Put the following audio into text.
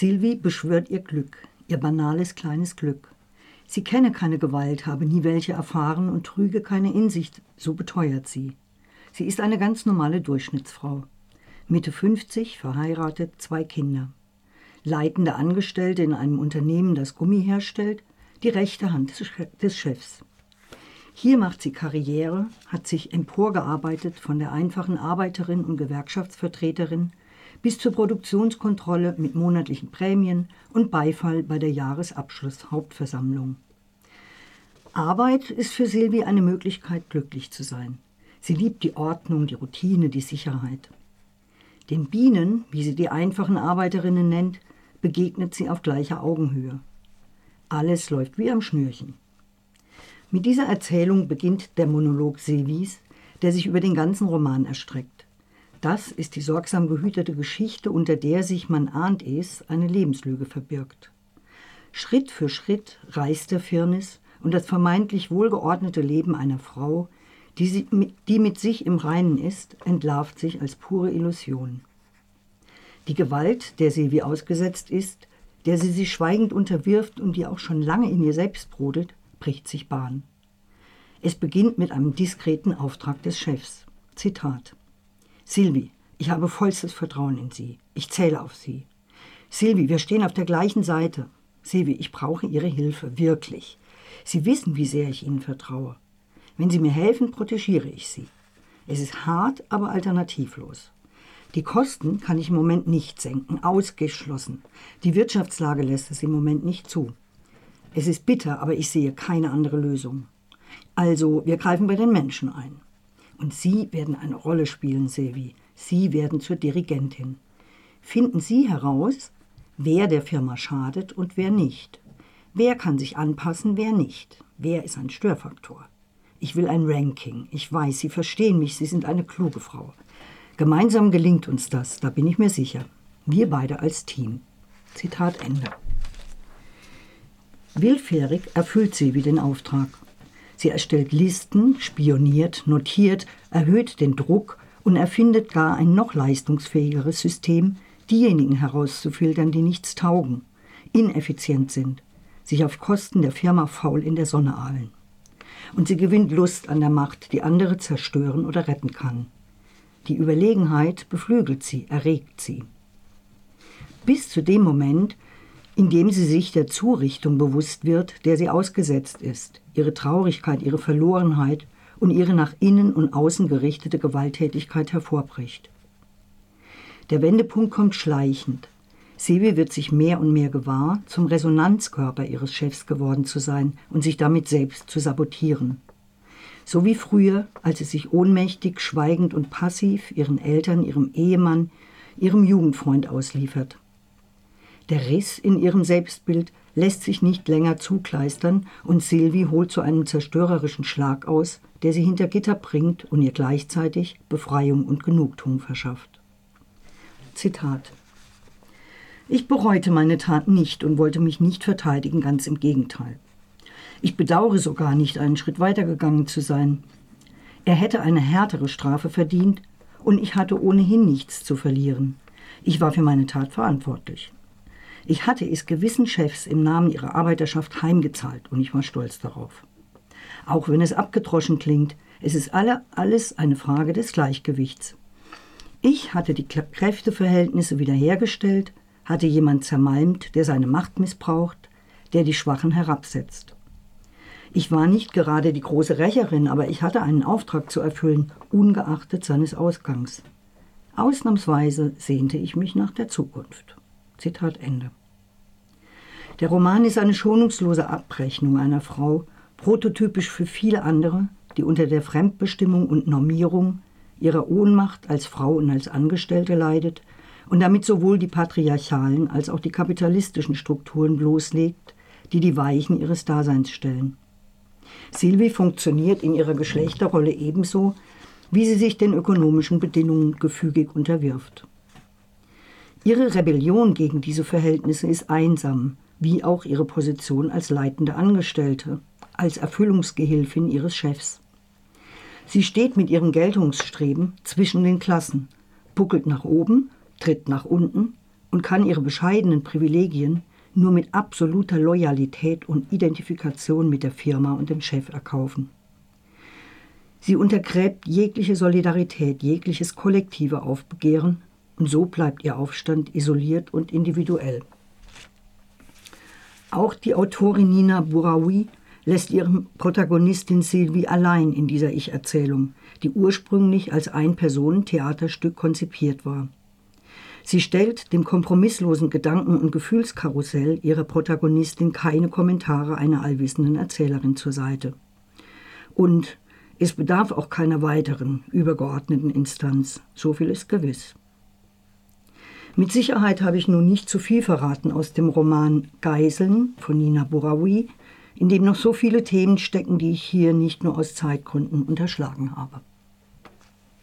Sylvie beschwört ihr Glück, ihr banales kleines Glück. Sie kenne keine Gewalt, habe nie welche erfahren und trüge keine Insicht, so beteuert sie. Sie ist eine ganz normale Durchschnittsfrau. Mitte 50, verheiratet, zwei Kinder. Leitende Angestellte in einem Unternehmen, das Gummi herstellt, die rechte Hand des Chefs. Hier macht sie Karriere, hat sich emporgearbeitet von der einfachen Arbeiterin und Gewerkschaftsvertreterin bis zur Produktionskontrolle mit monatlichen Prämien und Beifall bei der Jahresabschlusshauptversammlung. Arbeit ist für Silvi eine Möglichkeit, glücklich zu sein. Sie liebt die Ordnung, die Routine, die Sicherheit. Den Bienen, wie sie die einfachen Arbeiterinnen nennt, begegnet sie auf gleicher Augenhöhe. Alles läuft wie am Schnürchen. Mit dieser Erzählung beginnt der Monolog Silvis, der sich über den ganzen Roman erstreckt. Das ist die sorgsam gehütete Geschichte, unter der sich, man ahnt es, eine Lebenslüge verbirgt. Schritt für Schritt reißt der Firnis und das vermeintlich wohlgeordnete Leben einer Frau, die, sie, die mit sich im Reinen ist, entlarvt sich als pure Illusion. Die Gewalt, der Silvi ausgesetzt ist, der sie sich schweigend unterwirft und die auch schon lange in ihr selbst brodelt, bricht sich Bahn. Es beginnt mit einem diskreten Auftrag des Chefs. Zitat. Silvi, ich habe vollstes Vertrauen in Sie. Ich zähle auf Sie. Silvi, wir stehen auf der gleichen Seite. Silvi, ich brauche Ihre Hilfe, wirklich. Sie wissen, wie sehr ich Ihnen vertraue. Wenn Sie mir helfen, protegiere ich Sie. Es ist hart, aber alternativlos. Die Kosten kann ich im Moment nicht senken, ausgeschlossen. Die Wirtschaftslage lässt es im Moment nicht zu. Es ist bitter, aber ich sehe keine andere Lösung. Also, wir greifen bei den Menschen ein. Und Sie werden eine Rolle spielen, Silvi. Sie werden zur Dirigentin. Finden Sie heraus, wer der Firma schadet und wer nicht. Wer kann sich anpassen, wer nicht. Wer ist ein Störfaktor. Ich will ein Ranking. Ich weiß, Sie verstehen mich, Sie sind eine kluge Frau. Gemeinsam gelingt uns das, da bin ich mir sicher. Wir beide als Team. Zitat Ende. Willfährig erfüllt sie wie den Auftrag. Sie erstellt Listen, spioniert, notiert, erhöht den Druck und erfindet gar ein noch leistungsfähigeres System, diejenigen herauszufiltern, die nichts taugen, ineffizient sind, sich auf Kosten der Firma faul in der Sonne ahlen. Und sie gewinnt Lust an der Macht, die andere zerstören oder retten kann. Die Überlegenheit beflügelt sie, erregt sie. Bis zu dem Moment, indem sie sich der Zurichtung bewusst wird, der sie ausgesetzt ist, ihre Traurigkeit, ihre Verlorenheit und ihre nach innen und außen gerichtete Gewalttätigkeit hervorbricht. Der Wendepunkt kommt schleichend. Sebi wird sich mehr und mehr gewahr, zum Resonanzkörper ihres Chefs geworden zu sein und sich damit selbst zu sabotieren. So wie früher, als sie sich ohnmächtig, schweigend und passiv ihren Eltern, ihrem Ehemann, ihrem Jugendfreund ausliefert. Der Riss in ihrem Selbstbild lässt sich nicht länger zukleistern und Sylvie holt zu einem zerstörerischen Schlag aus, der sie hinter Gitter bringt und ihr gleichzeitig Befreiung und Genugtuung verschafft. Zitat Ich bereute meine Tat nicht und wollte mich nicht verteidigen, ganz im Gegenteil. Ich bedauere sogar nicht, einen Schritt weitergegangen zu sein. Er hätte eine härtere Strafe verdient und ich hatte ohnehin nichts zu verlieren. Ich war für meine Tat verantwortlich. Ich hatte es gewissen Chefs im Namen ihrer Arbeiterschaft heimgezahlt und ich war stolz darauf. Auch wenn es abgedroschen klingt, es ist alle, alles eine Frage des Gleichgewichts. Ich hatte die Kräfteverhältnisse wiederhergestellt, hatte jemand zermalmt, der seine Macht missbraucht, der die Schwachen herabsetzt. Ich war nicht gerade die große Rächerin, aber ich hatte einen Auftrag zu erfüllen, ungeachtet seines Ausgangs. Ausnahmsweise sehnte ich mich nach der Zukunft. Zitat Ende. Der Roman ist eine schonungslose Abrechnung einer Frau, prototypisch für viele andere, die unter der Fremdbestimmung und Normierung ihrer Ohnmacht als Frau und als Angestellte leidet und damit sowohl die patriarchalen als auch die kapitalistischen Strukturen bloßlegt, die die Weichen ihres Daseins stellen. Sylvie funktioniert in ihrer Geschlechterrolle ebenso, wie sie sich den ökonomischen Bedingungen gefügig unterwirft. Ihre Rebellion gegen diese Verhältnisse ist einsam, wie auch ihre Position als leitende Angestellte, als Erfüllungsgehilfin ihres Chefs. Sie steht mit ihrem Geltungsstreben zwischen den Klassen, buckelt nach oben, tritt nach unten, und kann ihre bescheidenen Privilegien nur mit absoluter Loyalität und Identifikation mit der Firma und dem Chef erkaufen. Sie untergräbt jegliche Solidarität, jegliches kollektive Aufbegehren und so bleibt ihr Aufstand isoliert und individuell. Auch die Autorin Nina Bouraoui lässt ihre Protagonistin Sylvie allein in dieser Ich-Erzählung, die ursprünglich als Ein-Personen-Theaterstück konzipiert war. Sie stellt dem kompromisslosen Gedanken- und Gefühlskarussell ihrer Protagonistin keine Kommentare einer allwissenden Erzählerin zur Seite. Und es bedarf auch keiner weiteren, übergeordneten Instanz, so viel ist gewiss. Mit Sicherheit habe ich nun nicht zu viel verraten aus dem Roman Geiseln von Nina Bouraoui, in dem noch so viele Themen stecken, die ich hier nicht nur aus Zeitgründen unterschlagen habe.